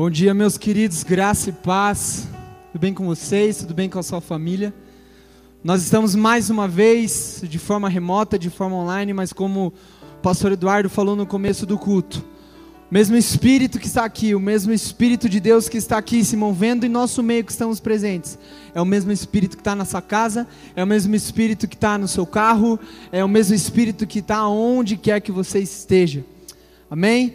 Bom dia, meus queridos, graça e paz. Tudo bem com vocês? Tudo bem com a sua família? Nós estamos mais uma vez de forma remota, de forma online, mas como o pastor Eduardo falou no começo do culto, o mesmo Espírito que está aqui, o mesmo Espírito de Deus que está aqui se movendo em nosso meio que estamos presentes, é o mesmo Espírito que está na sua casa, é o mesmo Espírito que está no seu carro, é o mesmo Espírito que está onde quer que você esteja. Amém?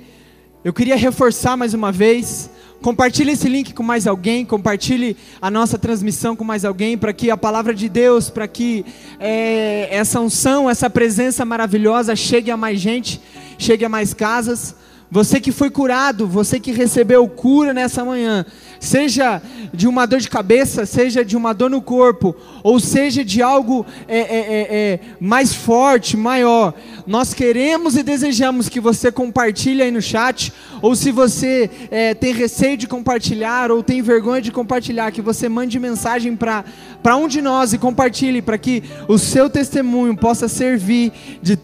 Eu queria reforçar mais uma vez Compartilhe esse link com mais alguém, compartilhe a nossa transmissão com mais alguém, para que a palavra de Deus, para que é, essa unção, essa presença maravilhosa chegue a mais gente, chegue a mais casas. Você que foi curado, você que recebeu cura nessa manhã, seja de uma dor de cabeça, seja de uma dor no corpo, ou seja de algo é, é, é, é, mais forte, maior, nós queremos e desejamos que você compartilhe aí no chat, ou se você é, tem receio de compartilhar, ou tem vergonha de compartilhar, que você mande mensagem para um de nós e compartilhe, para que o seu testemunho possa servir de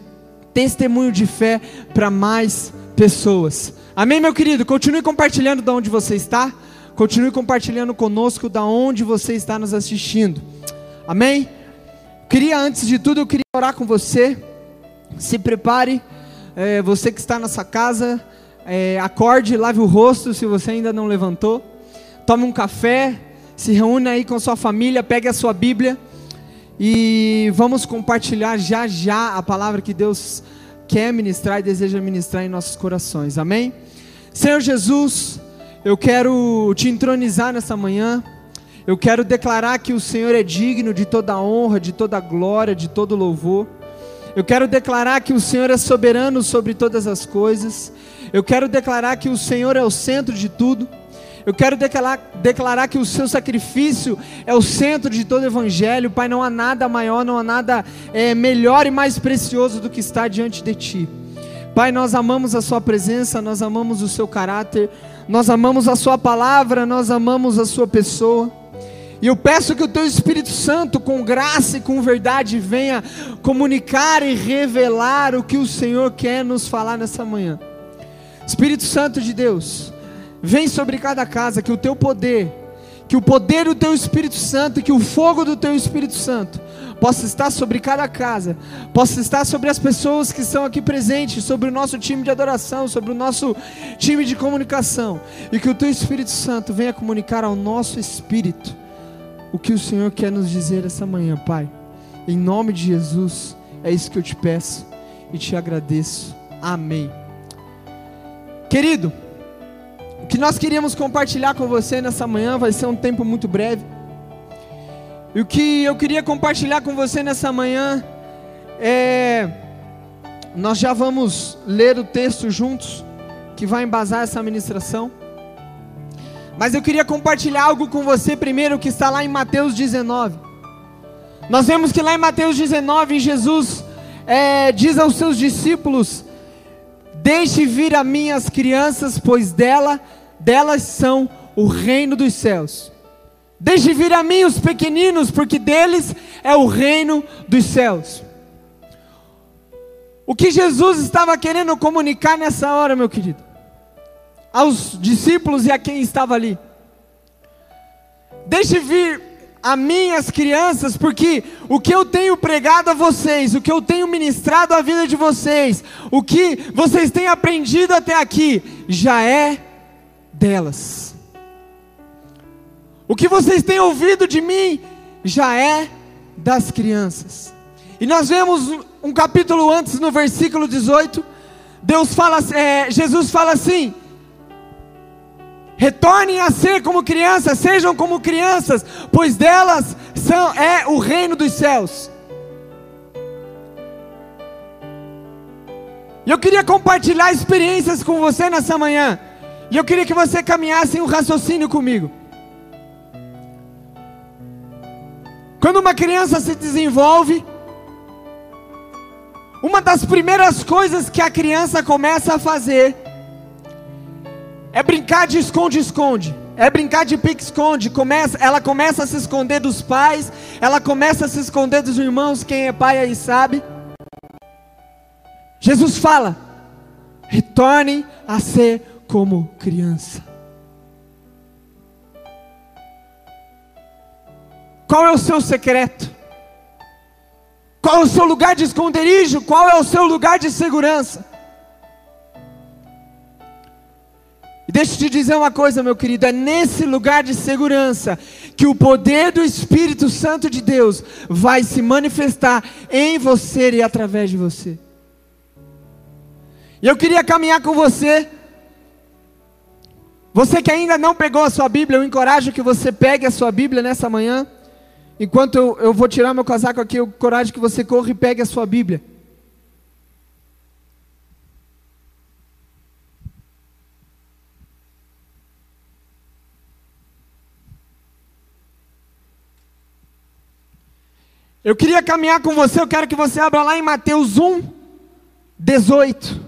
testemunho de fé para mais pessoas. Amém, meu querido? Continue compartilhando de onde você está. Continue compartilhando conosco da onde você está nos assistindo. Amém? Queria, antes de tudo, eu queria orar com você. Se prepare. É, você que está nessa casa, é, acorde, lave o rosto se você ainda não levantou. Tome um café, se reúne aí com sua família, pegue a sua Bíblia e vamos compartilhar já já a palavra que Deus quer ministrar e deseja ministrar em nossos corações. Amém? Senhor Jesus, eu quero te entronizar nessa manhã. Eu quero declarar que o Senhor é digno de toda honra, de toda glória, de todo louvor. Eu quero declarar que o Senhor é soberano sobre todas as coisas. Eu quero declarar que o Senhor é o centro de tudo. Eu quero declarar, declarar que o seu sacrifício é o centro de todo o evangelho. Pai, não há nada maior, não há nada é, melhor e mais precioso do que está diante de ti. Pai, nós amamos a Sua presença, nós amamos o Seu caráter, nós amamos a Sua palavra, nós amamos a Sua pessoa. E eu peço que o Teu Espírito Santo, com graça e com verdade, venha comunicar e revelar o que o Senhor quer nos falar nessa manhã. Espírito Santo de Deus, Vem sobre cada casa que o teu poder, que o poder do teu Espírito Santo, que o fogo do teu Espírito Santo possa estar sobre cada casa, possa estar sobre as pessoas que estão aqui presentes, sobre o nosso time de adoração, sobre o nosso time de comunicação, e que o teu Espírito Santo venha comunicar ao nosso espírito o que o Senhor quer nos dizer essa manhã, Pai. Em nome de Jesus, é isso que eu te peço e te agradeço. Amém. Querido, o que nós queríamos compartilhar com você nessa manhã vai ser um tempo muito breve. E o que eu queria compartilhar com você nessa manhã é. Nós já vamos ler o texto juntos, que vai embasar essa ministração. Mas eu queria compartilhar algo com você primeiro, que está lá em Mateus 19. Nós vemos que lá em Mateus 19, Jesus é, diz aos seus discípulos: Deixe vir a minhas crianças, pois dela, delas são o reino dos céus. Deixe vir a mim os pequeninos, porque deles é o reino dos céus. O que Jesus estava querendo comunicar nessa hora, meu querido, aos discípulos e a quem estava ali. Deixe vir a minhas crianças, porque o que eu tenho pregado a vocês, o que eu tenho ministrado à vida de vocês, o que vocês têm aprendido até aqui, já é delas. O que vocês têm ouvido de mim, já é das crianças. E nós vemos um capítulo antes, no versículo 18, Deus fala, é, Jesus fala assim: Retornem a ser como crianças, sejam como crianças, pois delas são, é o reino dos céus. E eu queria compartilhar experiências com você nessa manhã. E eu queria que você caminhasse um raciocínio comigo. Quando uma criança se desenvolve, uma das primeiras coisas que a criança começa a fazer é brincar de esconde-esconde. É brincar de pique-esconde. Começa, ela começa a se esconder dos pais. Ela começa a se esconder dos irmãos. Quem é pai aí sabe. Jesus fala: retornem a ser como criança. Qual é o seu secreto? Qual é o seu lugar de esconderijo? Qual é o seu lugar de segurança? E deixa eu te dizer uma coisa, meu querido: é nesse lugar de segurança que o poder do Espírito Santo de Deus vai se manifestar em você e através de você. E eu queria caminhar com você. Você que ainda não pegou a sua Bíblia, eu encorajo que você pegue a sua Bíblia nessa manhã. Enquanto eu, eu vou tirar meu casaco aqui, eu encorajo que você corra e pegue a sua Bíblia. Eu queria caminhar com você, eu quero que você abra lá em Mateus 1, 18.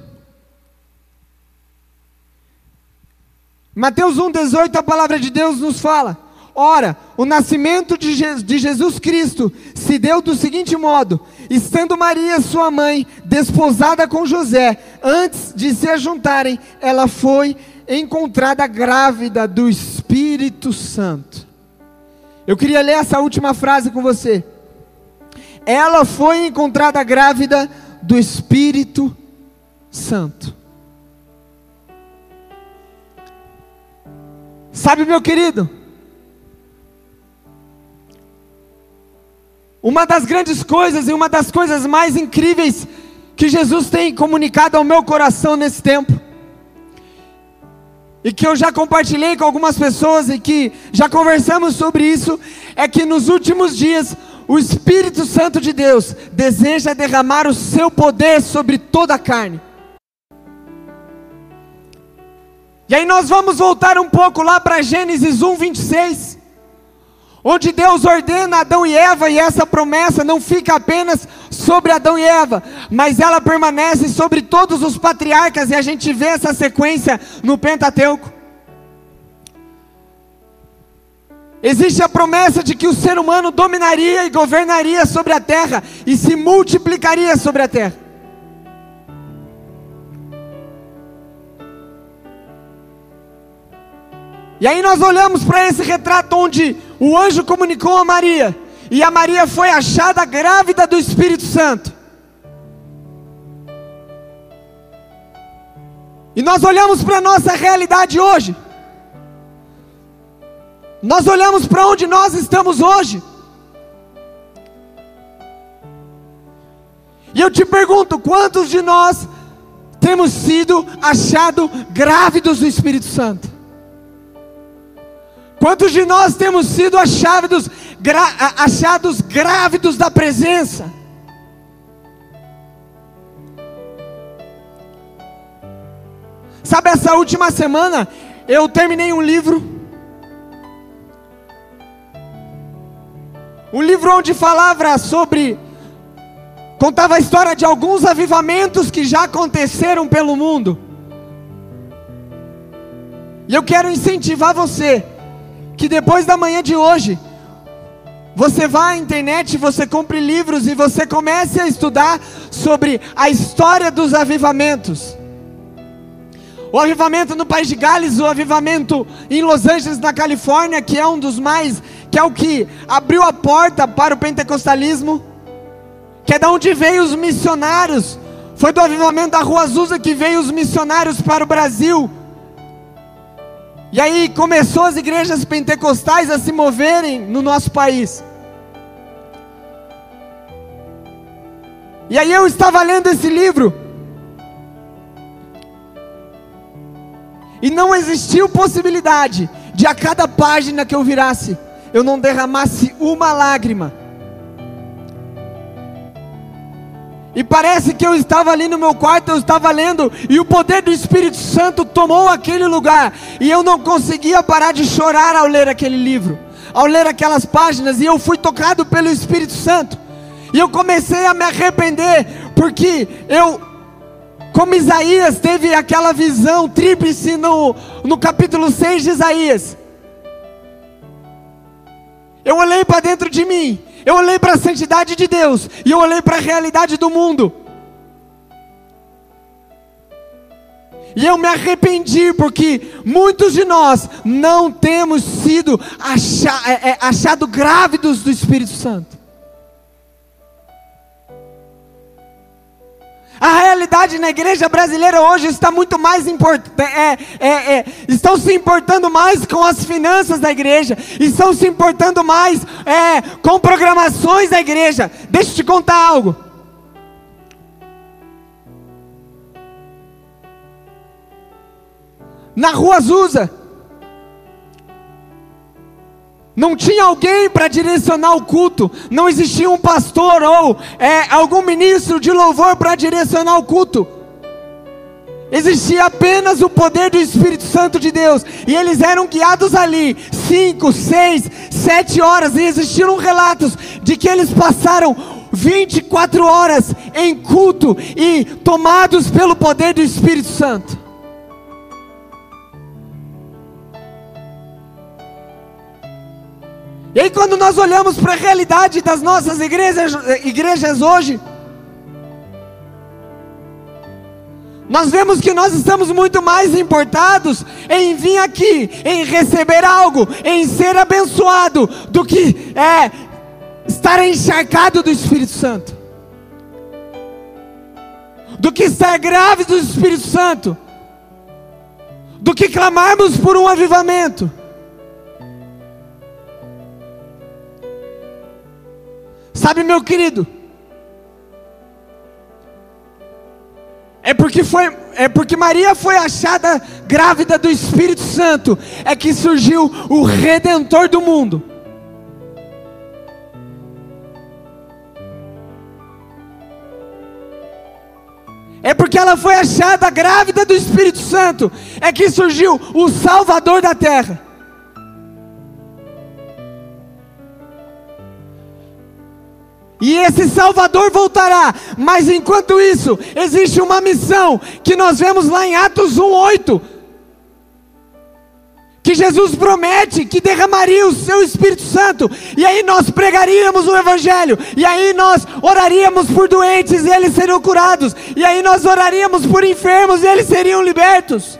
Mateus 1, 18, a palavra de Deus nos fala: Ora, o nascimento de, Je de Jesus Cristo se deu do seguinte modo: estando Maria, sua mãe, desposada com José, antes de se juntarem, ela foi encontrada grávida do Espírito Santo. Eu queria ler essa última frase com você ela foi encontrada grávida do Espírito Santo. Sabe, meu querido, uma das grandes coisas e uma das coisas mais incríveis que Jesus tem comunicado ao meu coração nesse tempo, e que eu já compartilhei com algumas pessoas e que já conversamos sobre isso, é que nos últimos dias o Espírito Santo de Deus deseja derramar o seu poder sobre toda a carne. E aí nós vamos voltar um pouco lá para Gênesis 1, 26, onde Deus ordena Adão e Eva, e essa promessa não fica apenas sobre Adão e Eva, mas ela permanece sobre todos os patriarcas, e a gente vê essa sequência no Pentateuco. Existe a promessa de que o ser humano dominaria e governaria sobre a terra e se multiplicaria sobre a terra. E aí nós olhamos para esse retrato onde o anjo comunicou a Maria, e a Maria foi achada grávida do Espírito Santo. E nós olhamos para a nossa realidade hoje. Nós olhamos para onde nós estamos hoje. E eu te pergunto: quantos de nós temos sido achados grávidos do Espírito Santo? Quantos de nós temos sido achados, achados grávidos da presença? Sabe, essa última semana eu terminei um livro Um livro onde falava sobre. Contava a história de alguns avivamentos que já aconteceram pelo mundo. E eu quero incentivar você que depois da manhã de hoje, você vá à internet, você compre livros e você comece a estudar sobre a história dos avivamentos. O avivamento no País de Gales, o avivamento em Los Angeles, na Califórnia, que é um dos mais que é o que abriu a porta para o pentecostalismo, que é de onde veio os missionários. Foi do avivamento da Rua Azusa que veio os missionários para o Brasil. E aí começou as igrejas pentecostais a se moverem no nosso país. E aí eu estava lendo esse livro. E não existiu possibilidade de a cada página que eu virasse, eu não derramasse uma lágrima. E parece que eu estava ali no meu quarto, eu estava lendo, e o poder do Espírito Santo tomou aquele lugar, e eu não conseguia parar de chorar ao ler aquele livro, ao ler aquelas páginas, e eu fui tocado pelo Espírito Santo, e eu comecei a me arrepender, porque eu, como Isaías teve aquela visão tríplice no, no capítulo 6 de Isaías, eu olhei para dentro de mim, eu olhei para a santidade de Deus, e eu olhei para a realidade do mundo. E eu me arrependi porque muitos de nós não temos sido é, é, achado grávidos do Espírito Santo. A realidade na igreja brasileira hoje está muito mais importante. É, é, é, estão se importando mais com as finanças da igreja. Estão se importando mais é, com programações da igreja. Deixa eu te contar algo. Na rua Azusa, não tinha alguém para direcionar o culto, não existia um pastor ou é, algum ministro de louvor para direcionar o culto. Existia apenas o poder do Espírito Santo de Deus, e eles eram guiados ali, cinco, seis, sete horas, e existiram relatos de que eles passaram 24 horas em culto e tomados pelo poder do Espírito Santo. E aí, quando nós olhamos para a realidade das nossas igrejas, igrejas hoje, nós vemos que nós estamos muito mais importados em vir aqui, em receber algo, em ser abençoado, do que é, estar encharcado do Espírito Santo, do que estar grave do Espírito Santo, do que clamarmos por um avivamento. Sabe, meu querido? É porque foi, é porque Maria foi achada grávida do Espírito Santo, é que surgiu o redentor do mundo. É porque ela foi achada grávida do Espírito Santo, é que surgiu o Salvador da terra. E esse Salvador voltará. Mas enquanto isso, existe uma missão que nós vemos lá em Atos 1:8. Que Jesus promete que derramaria o seu Espírito Santo, e aí nós pregaríamos o Evangelho, e aí nós oraríamos por doentes e eles seriam curados, e aí nós oraríamos por enfermos e eles seriam libertos.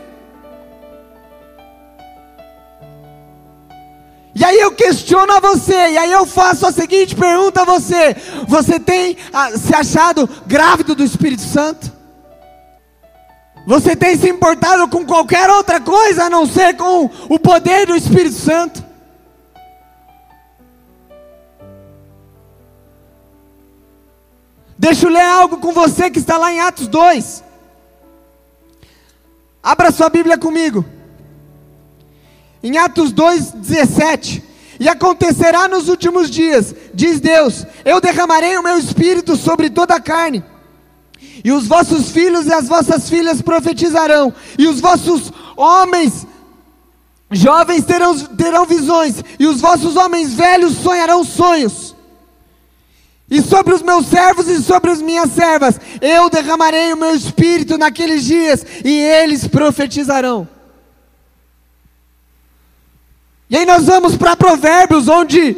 Aí eu questiono a você, e aí eu faço a seguinte pergunta a você: Você tem ah, se achado grávido do Espírito Santo? Você tem se importado com qualquer outra coisa a não ser com o poder do Espírito Santo? Deixa eu ler algo com você que está lá em Atos 2. Abra sua Bíblia comigo. Em Atos 2,17. E acontecerá nos últimos dias, diz Deus: Eu derramarei o meu espírito sobre toda a carne. E os vossos filhos e as vossas filhas profetizarão, e os vossos homens jovens terão, terão visões, e os vossos homens velhos sonharão sonhos. E sobre os meus servos e sobre as minhas servas, eu derramarei o meu espírito naqueles dias, e eles profetizarão. E aí nós vamos para Provérbios, onde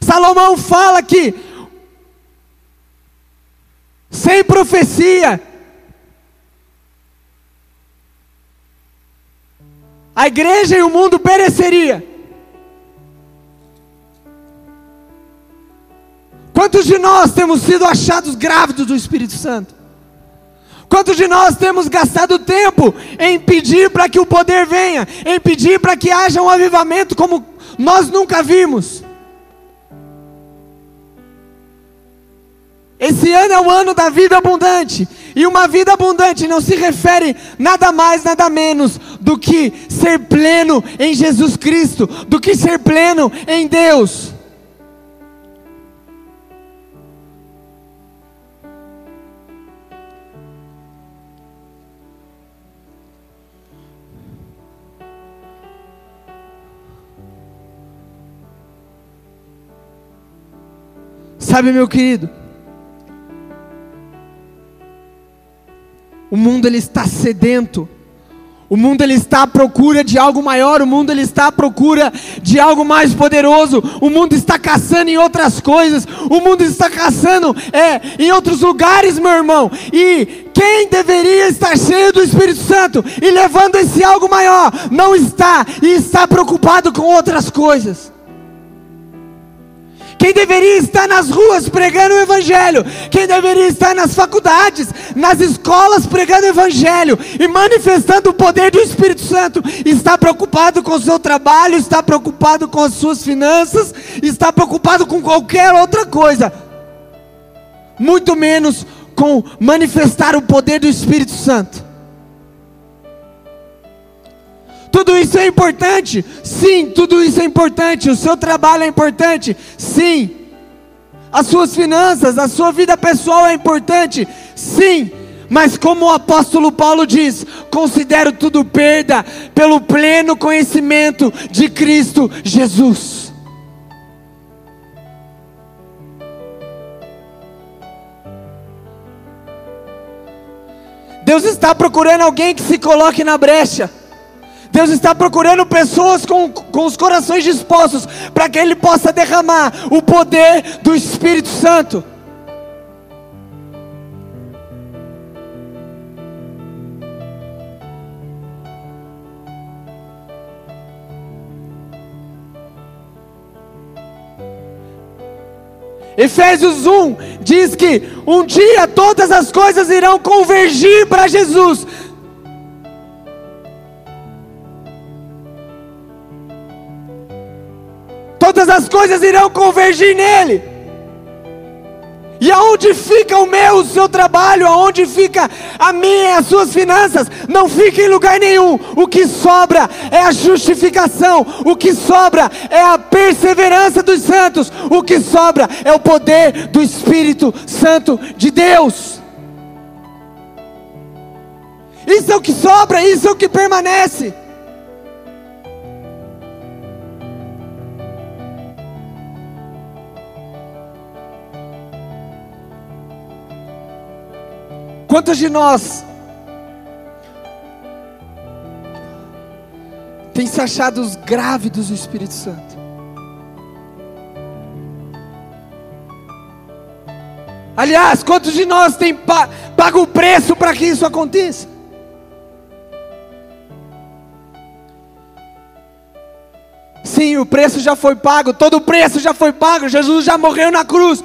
Salomão fala que sem profecia, a igreja e o mundo pereceria. Quantos de nós temos sido achados grávidos do Espírito Santo? Quantos de nós temos gastado tempo em pedir para que o poder venha, em pedir para que haja um avivamento como nós nunca vimos? Esse ano é o ano da vida abundante. E uma vida abundante não se refere nada mais, nada menos do que ser pleno em Jesus Cristo, do que ser pleno em Deus. Sabe, meu querido? O mundo ele está sedento. O mundo ele está à procura de algo maior, o mundo ele está à procura de algo mais poderoso. O mundo está caçando em outras coisas. O mundo está caçando é, em outros lugares, meu irmão. E quem deveria estar cheio do Espírito Santo e levando esse algo maior, não está e está preocupado com outras coisas. Quem deveria estar nas ruas pregando o Evangelho, quem deveria estar nas faculdades, nas escolas pregando o Evangelho e manifestando o poder do Espírito Santo, está preocupado com o seu trabalho, está preocupado com as suas finanças, está preocupado com qualquer outra coisa, muito menos com manifestar o poder do Espírito Santo. Isso é importante? Sim, tudo isso é importante. O seu trabalho é importante? Sim. As suas finanças, a sua vida pessoal é importante? Sim. Mas como o apóstolo Paulo diz, considero tudo perda pelo pleno conhecimento de Cristo Jesus. Deus está procurando alguém que se coloque na brecha. Deus está procurando pessoas com, com os corações dispostos para que Ele possa derramar o poder do Espírito Santo. Efésios 1 diz que um dia todas as coisas irão convergir para Jesus. Todas as coisas irão convergir nele. E aonde fica o meu, o seu trabalho, aonde fica a minha, as suas finanças, não fica em lugar nenhum. O que sobra é a justificação, o que sobra é a perseverança dos santos, o que sobra é o poder do Espírito Santo de Deus. Isso é o que sobra, isso é o que permanece. Quantos de nós tem se achado os grávidos do Espírito Santo? Aliás, quantos de nós tem pago o preço para que isso aconteça? Sim, o preço já foi pago, todo o preço já foi pago, Jesus já morreu na cruz.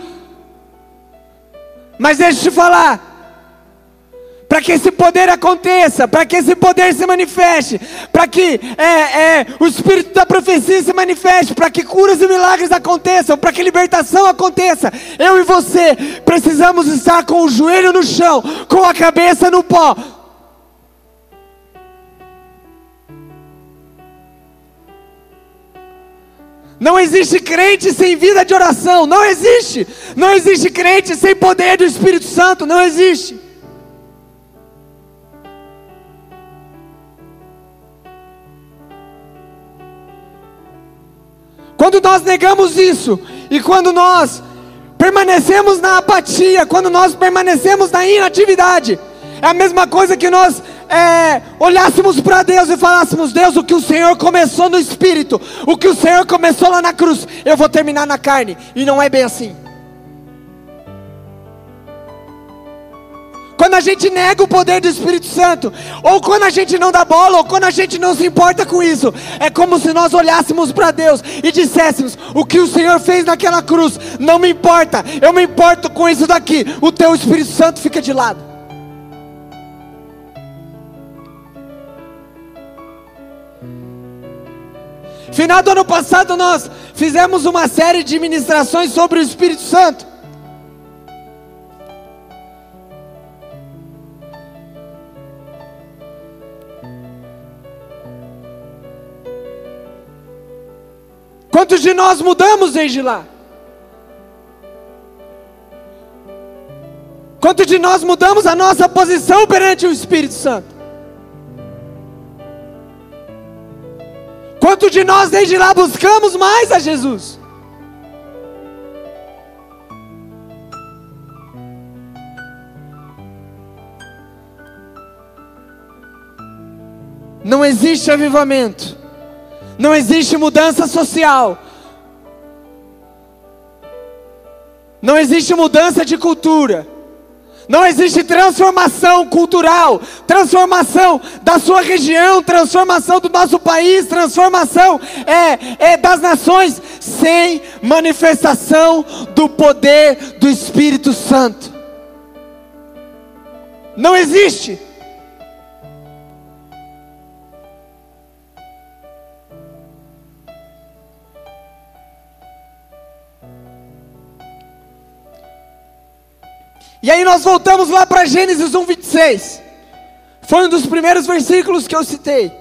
Mas deixa eu te falar, para que esse poder aconteça, para que esse poder se manifeste, para que é, é, o espírito da profecia se manifeste, para que curas e milagres aconteçam, para que libertação aconteça. Eu e você precisamos estar com o joelho no chão, com a cabeça no pó. Não existe crente sem vida de oração, não existe. Não existe crente sem poder do Espírito Santo, não existe. Quando nós negamos isso, e quando nós permanecemos na apatia, quando nós permanecemos na inatividade, é a mesma coisa que nós é, olhássemos para Deus e falássemos: Deus, o que o Senhor começou no espírito, o que o Senhor começou lá na cruz, eu vou terminar na carne, e não é bem assim. Quando a gente nega o poder do Espírito Santo, ou quando a gente não dá bola, ou quando a gente não se importa com isso, é como se nós olhássemos para Deus e disséssemos: O que o Senhor fez naquela cruz não me importa, eu me importo com isso daqui, o teu Espírito Santo fica de lado. Final do ano passado nós fizemos uma série de ministrações sobre o Espírito Santo. Quantos de nós mudamos desde lá? Quantos de nós mudamos a nossa posição perante o Espírito Santo? Quantos de nós desde lá buscamos mais a Jesus? não existe avivamento, não existe mudança social, não existe mudança de cultura, não existe transformação cultural, transformação da sua região, transformação do nosso país, transformação é, é das nações, sem manifestação do poder do Espírito Santo. Não existe. E aí nós voltamos lá para Gênesis 1, 26. Foi um dos primeiros versículos que eu citei.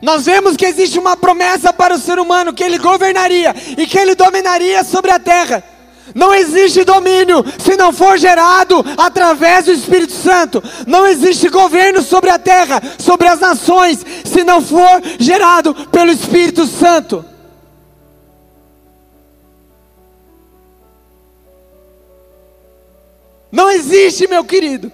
Nós vemos que existe uma promessa para o ser humano que ele governaria e que ele dominaria sobre a terra. Não existe domínio se não for gerado através do Espírito Santo. Não existe governo sobre a terra, sobre as nações, se não for gerado pelo Espírito Santo. Não existe, meu querido.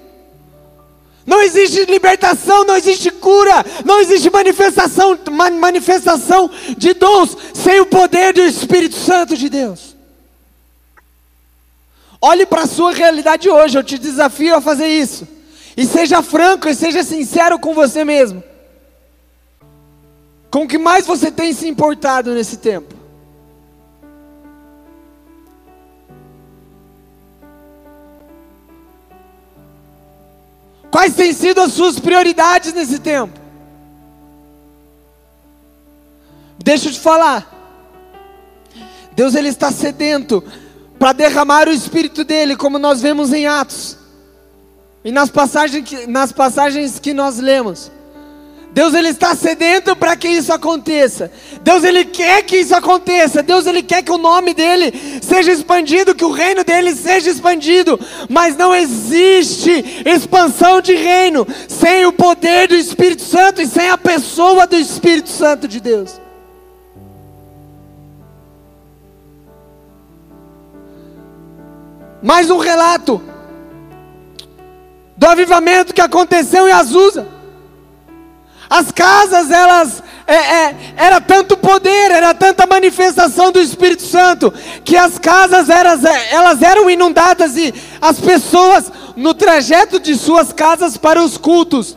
Não existe libertação, não existe cura, não existe manifestação, manifestação de dons sem o poder do Espírito Santo de Deus. Olhe para a sua realidade hoje, eu te desafio a fazer isso. E seja franco e seja sincero com você mesmo. Com o que mais você tem se importado nesse tempo? Quais têm sido as suas prioridades nesse tempo? Deixa eu te falar. Deus ele está sedento para derramar o espírito dele, como nós vemos em Atos. E nas passagens que, nas passagens que nós lemos. Deus ele está sedento para que isso aconteça. Deus ele quer que isso aconteça. Deus ele quer que o nome dele seja expandido, que o reino dele seja expandido. Mas não existe expansão de reino sem o poder do Espírito Santo e sem a pessoa do Espírito Santo de Deus. Mais um relato do avivamento que aconteceu em Azusa. As casas, elas, é, é, era tanto poder, era tanta manifestação do Espírito Santo, que as casas elas, é, elas eram inundadas e as pessoas, no trajeto de suas casas para os cultos,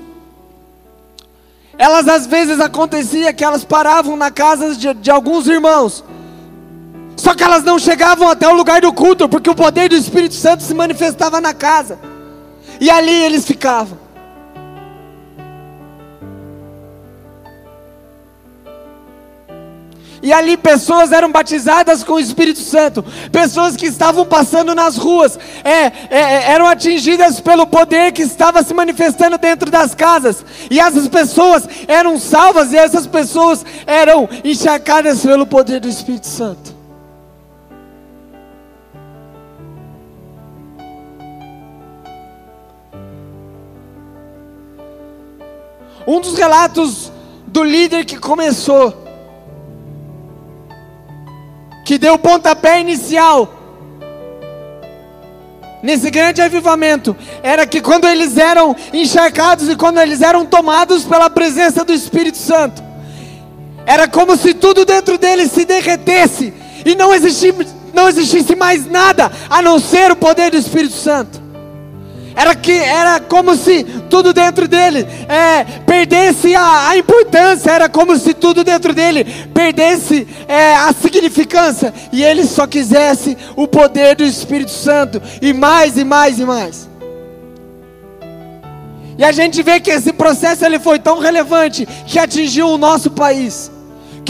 elas às vezes acontecia que elas paravam na casa de, de alguns irmãos, só que elas não chegavam até o lugar do culto, porque o poder do Espírito Santo se manifestava na casa, e ali eles ficavam. E ali pessoas eram batizadas com o Espírito Santo, pessoas que estavam passando nas ruas, é, é, é, eram atingidas pelo poder que estava se manifestando dentro das casas, e essas pessoas eram salvas, e essas pessoas eram encharcadas pelo poder do Espírito Santo. Um dos relatos do líder que começou que deu o pontapé inicial nesse grande avivamento era que quando eles eram encharcados e quando eles eram tomados pela presença do Espírito Santo, era como se tudo dentro deles se derretesse e não existisse, não existisse mais nada a não ser o poder do Espírito Santo. Era que era como se tudo dentro dele é, perdesse a, a, importância, era como se tudo dentro dele perdesse é, a significância. E ele só quisesse o poder do Espírito Santo. E mais e mais e mais. E a gente vê que esse processo ele foi tão relevante que atingiu o nosso país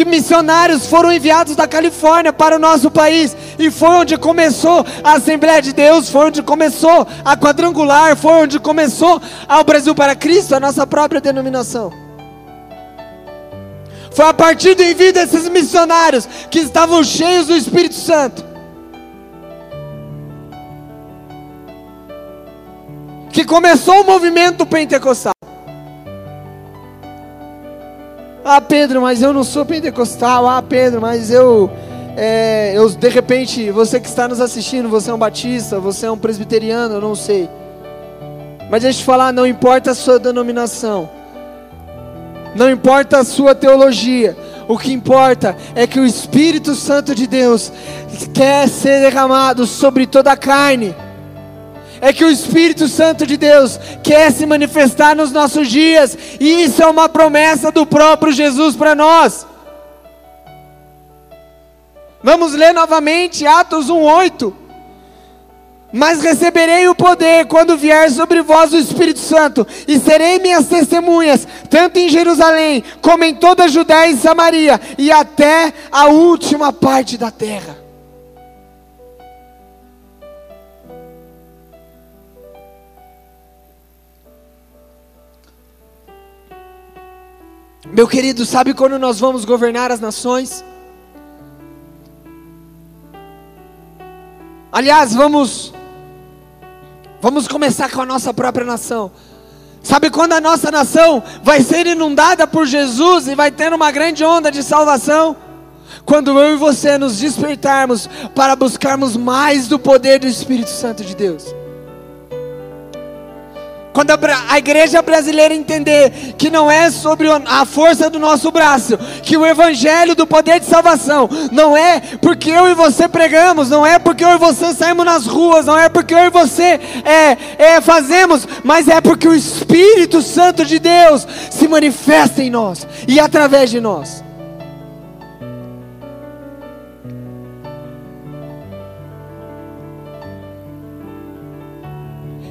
que missionários foram enviados da Califórnia para o nosso país, e foi onde começou a Assembleia de Deus, foi onde começou a quadrangular, foi onde começou ao Brasil para Cristo, a nossa própria denominação. Foi a partir do envio desses missionários que estavam cheios do Espírito Santo. Que começou o movimento pentecostal. Ah, Pedro, mas eu não sou pentecostal. Ah, Pedro, mas eu, é, eu de repente, você que está nos assistindo, você é um batista, você é um presbiteriano, eu não sei. Mas deixa eu te falar, não importa a sua denominação, não importa a sua teologia, o que importa é que o Espírito Santo de Deus quer ser derramado sobre toda a carne. É que o Espírito Santo de Deus quer se manifestar nos nossos dias, e isso é uma promessa do próprio Jesus para nós. Vamos ler novamente Atos 1:8. Mas receberei o poder quando vier sobre vós o Espírito Santo, e serei minhas testemunhas, tanto em Jerusalém, como em toda a Judéia e Samaria, e até a última parte da terra. Meu querido, sabe quando nós vamos governar as nações? Aliás, vamos Vamos começar com a nossa própria nação. Sabe quando a nossa nação vai ser inundada por Jesus e vai ter uma grande onda de salvação? Quando eu e você nos despertarmos para buscarmos mais do poder do Espírito Santo de Deus. Quando a, igreja brasileira entender que não é sobre a força do nosso braço, que o evangelho do poder de salvação não é porque eu e você pregamos, não é porque eu e você saímos nas ruas, não é porque eu e você é, é, fazemos, mas é porque o Espírito Santo de Deus se manifesta em nós e através de nós.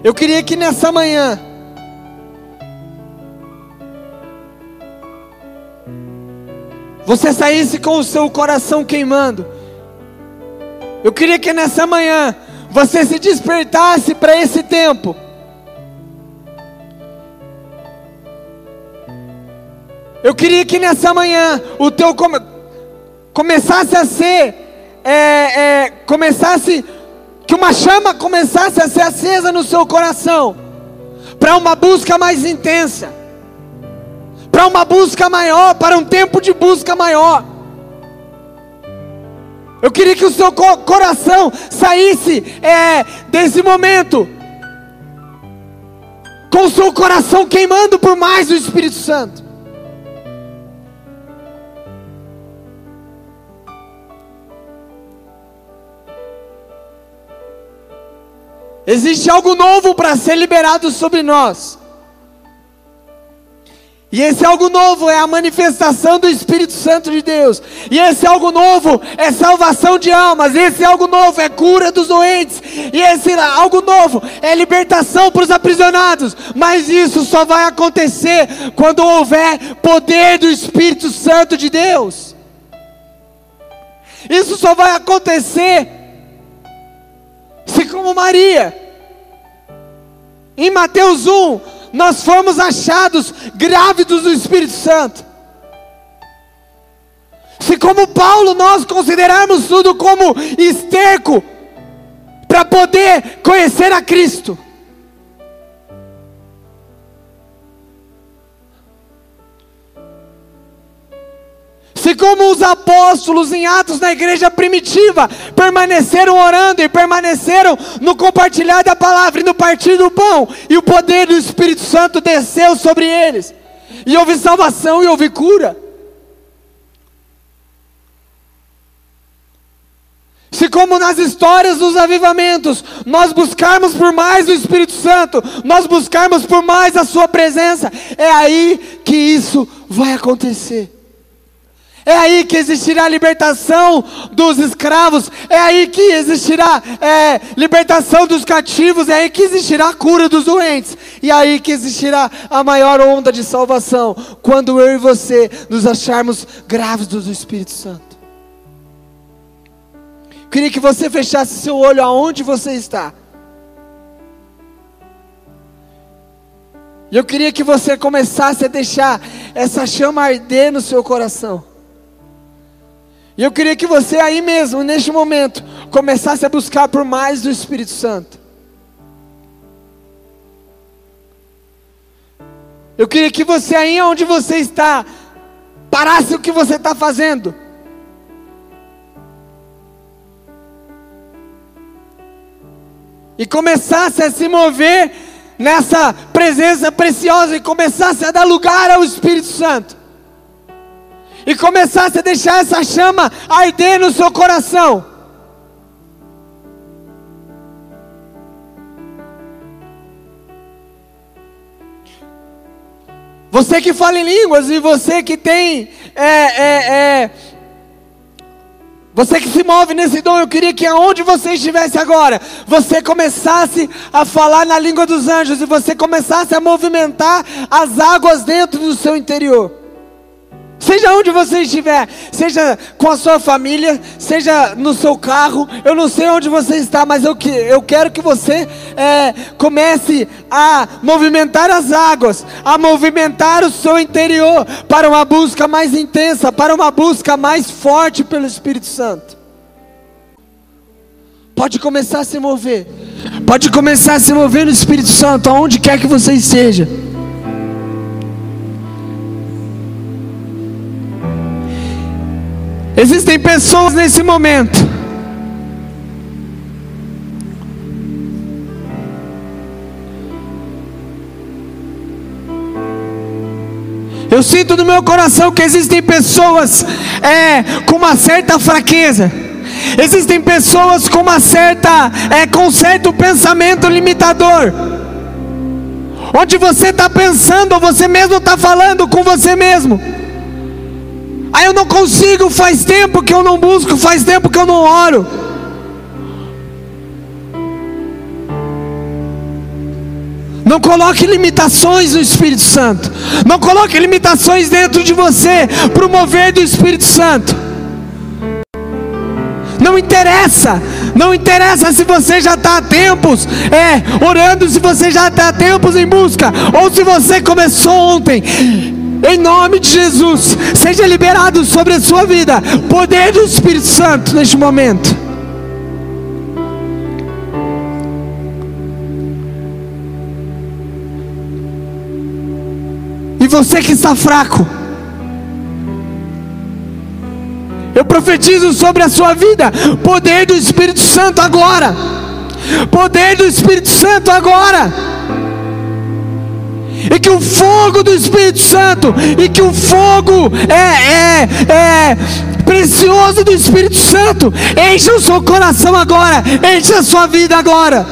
Eu queria que nessa manhã você saísse com o seu coração queimando. Eu queria que nessa manhã você se despertasse para esse tempo. Eu queria que nessa manhã o teu come, começasse a ser, é, é, começasse que uma chama começasse a ser acesa no seu coração, para uma busca mais intensa, para uma busca maior, para um tempo de busca maior. Eu queria que o seu coração saísse é, desse momento com o seu coração queimando por mais o Espírito Santo. Existe algo novo para ser liberado sobre nós. E esse algo novo é a manifestação do Espírito Santo de Deus. E esse algo novo é salvação de almas. Esse algo novo é cura dos doentes. E esse algo novo é libertação para os aprisionados. Mas isso só vai acontecer quando houver poder do Espírito Santo de Deus. Isso só vai acontecer se como Maria, em Mateus 1, nós fomos achados grávidos do Espírito Santo. Se como Paulo nós considerarmos tudo como esterco para poder conhecer a Cristo. Se como os apóstolos em Atos na igreja primitiva permaneceram orando e permaneceram no compartilhar da palavra e no partir do pão, e o poder do Espírito Santo desceu sobre eles, e houve salvação e houve cura. Se como nas histórias dos avivamentos, nós buscarmos por mais o Espírito Santo, nós buscarmos por mais a sua presença, é aí que isso vai acontecer. É aí que existirá a libertação dos escravos, é aí que existirá é, libertação dos cativos, é aí que existirá a cura dos doentes, e é aí que existirá a maior onda de salvação, quando eu e você nos acharmos grávidos do Espírito Santo. Queria que você fechasse seu olho aonde você está. E eu queria que você começasse a deixar essa chama arder no seu coração. E eu queria que você aí mesmo, neste momento, começasse a buscar por mais do Espírito Santo. Eu queria que você aí onde você está, parasse o que você está fazendo. E começasse a se mover nessa presença preciosa e começasse a dar lugar ao Espírito Santo. E começasse a deixar essa chama arder no seu coração. Você que fala em línguas e você que tem. É, é, é, você que se move nesse dom, eu queria que aonde você estivesse agora, você começasse a falar na língua dos anjos e você começasse a movimentar as águas dentro do seu interior. Seja onde você estiver, seja com a sua família, seja no seu carro, eu não sei onde você está, mas eu, que, eu quero que você é, comece a movimentar as águas, a movimentar o seu interior para uma busca mais intensa, para uma busca mais forte pelo Espírito Santo. Pode começar a se mover, pode começar a se mover no Espírito Santo, aonde quer que você esteja. Existem pessoas nesse momento. Eu sinto no meu coração que existem pessoas é, com uma certa fraqueza. Existem pessoas com uma certa, é, com certo pensamento limitador. Onde você está pensando, ou você mesmo está falando com você mesmo. Aí eu não consigo, faz tempo que eu não busco, faz tempo que eu não oro. Não coloque limitações no Espírito Santo. Não coloque limitações dentro de você para o mover do Espírito Santo. Não interessa, não interessa se você já está há tempos é, orando, se você já está há tempos em busca, ou se você começou ontem. Em nome de Jesus, seja liberado sobre a sua vida poder do Espírito Santo neste momento. E você que está fraco, eu profetizo sobre a sua vida poder do Espírito Santo agora. Poder do Espírito Santo agora e que o fogo do Espírito Santo, e que o fogo é, é, é precioso do Espírito Santo, encha o seu coração agora, encha a sua vida agora.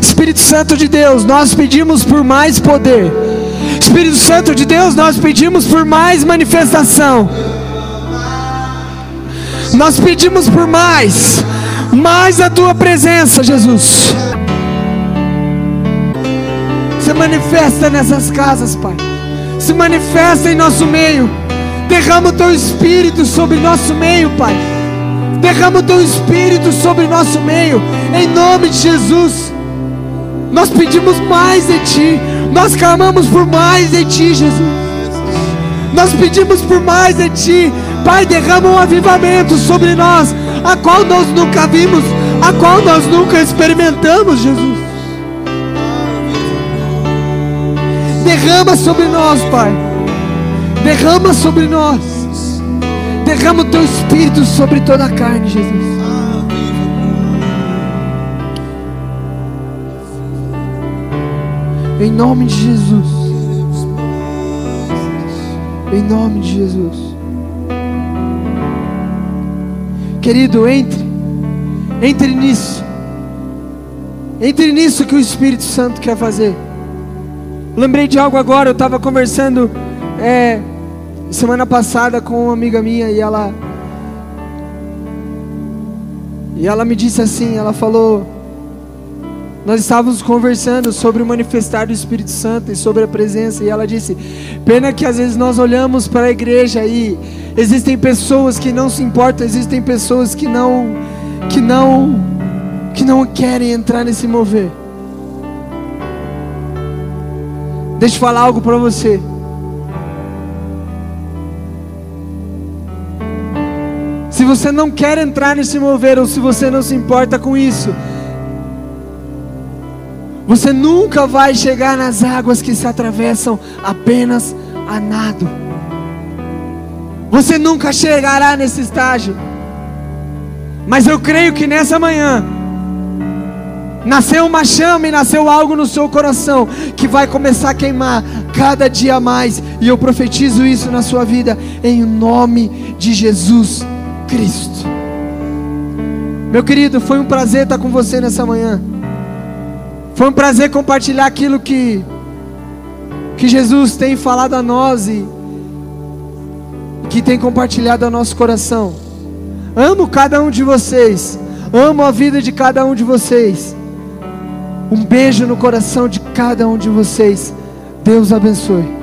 Espírito Santo de Deus, nós pedimos por mais poder. Espírito Santo de Deus, nós pedimos por mais manifestação. Nós pedimos por mais mais a tua presença, Jesus. Se manifesta nessas casas, Pai. Se manifesta em nosso meio. Derrama o teu espírito sobre nosso meio, Pai. Derrama o teu espírito sobre nosso meio, em nome de Jesus. Nós pedimos mais de Ti, nós clamamos por mais de Ti, Jesus. Nós pedimos por mais de Ti, Pai. Derrama um avivamento sobre nós, a qual nós nunca vimos, a qual nós nunca experimentamos, Jesus. Derrama sobre nós, Pai. Derrama sobre nós. Derrama o teu espírito sobre toda a carne, Jesus. Em nome de Jesus. Em nome de Jesus. Querido, entre, entre nisso, entre nisso que o Espírito Santo quer fazer. Lembrei de algo agora, eu estava conversando é, semana passada com uma amiga minha e ela e ela me disse assim, ela falou, nós estávamos conversando sobre o manifestar do Espírito Santo e sobre a presença, e ela disse: Pena que às vezes nós olhamos para a igreja e Existem pessoas que não se importam, existem pessoas que não que não que não querem entrar nesse mover. Deixa eu falar algo para você. Se você não quer entrar nesse mover ou se você não se importa com isso, você nunca vai chegar nas águas que se atravessam apenas a nado. Você nunca chegará nesse estágio. Mas eu creio que nessa manhã nasceu uma chama e nasceu algo no seu coração que vai começar a queimar cada dia mais. E eu profetizo isso na sua vida em nome de Jesus Cristo. Meu querido, foi um prazer estar com você nessa manhã. Foi um prazer compartilhar aquilo que que Jesus tem falado a nós e que tem compartilhado ao nosso coração. Amo cada um de vocês. Amo a vida de cada um de vocês. Um beijo no coração de cada um de vocês. Deus abençoe.